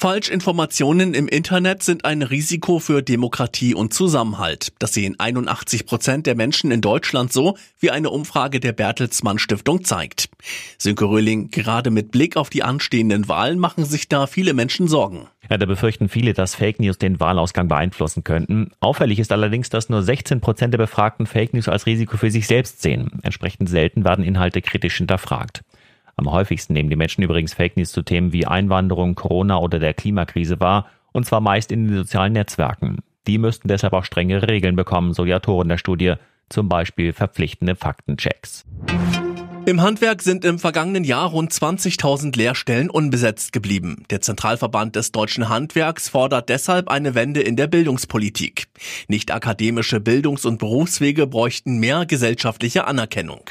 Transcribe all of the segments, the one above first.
Falschinformationen im Internet sind ein Risiko für Demokratie und Zusammenhalt. Das sehen 81 Prozent der Menschen in Deutschland so, wie eine Umfrage der Bertelsmann Stiftung zeigt. Sönke Röhling, gerade mit Blick auf die anstehenden Wahlen machen sich da viele Menschen Sorgen. Ja, da befürchten viele, dass Fake News den Wahlausgang beeinflussen könnten. Auffällig ist allerdings, dass nur 16 Prozent der Befragten Fake News als Risiko für sich selbst sehen. Entsprechend selten werden Inhalte kritisch hinterfragt. Am häufigsten nehmen die Menschen übrigens Fake News zu Themen wie Einwanderung, Corona oder der Klimakrise wahr, und zwar meist in den sozialen Netzwerken. Die müssten deshalb auch strenge Regeln bekommen, so die Autoren der Studie, zum Beispiel verpflichtende Faktenchecks. Im Handwerk sind im vergangenen Jahr rund 20.000 Lehrstellen unbesetzt geblieben. Der Zentralverband des deutschen Handwerks fordert deshalb eine Wende in der Bildungspolitik. Nicht akademische Bildungs- und Berufswege bräuchten mehr gesellschaftliche Anerkennung.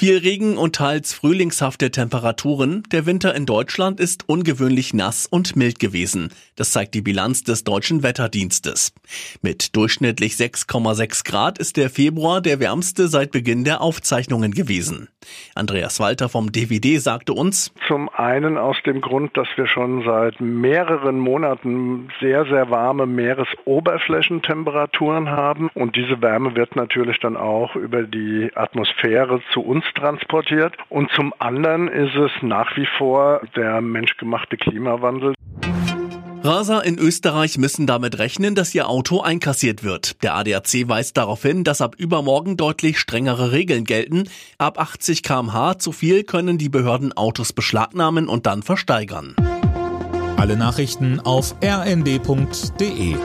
Viel Regen und teils frühlingshafte Temperaturen. Der Winter in Deutschland ist ungewöhnlich nass und mild gewesen. Das zeigt die Bilanz des deutschen Wetterdienstes. Mit durchschnittlich 6,6 Grad ist der Februar der wärmste seit Beginn der Aufzeichnungen gewesen. Andreas Walter vom DVD sagte uns, Zum einen aus dem Grund, dass wir schon seit mehreren Monaten sehr, sehr warme Meeresoberflächentemperaturen haben und diese Wärme wird natürlich dann auch über die Atmosphäre zu uns transportiert. Und zum anderen ist es nach wie vor der menschgemachte Klimawandel. Raser in Österreich müssen damit rechnen, dass ihr Auto einkassiert wird. Der ADAC weist darauf hin, dass ab übermorgen deutlich strengere Regeln gelten. Ab 80 kmh zu viel können die Behörden Autos beschlagnahmen und dann versteigern. Alle Nachrichten auf rnd.de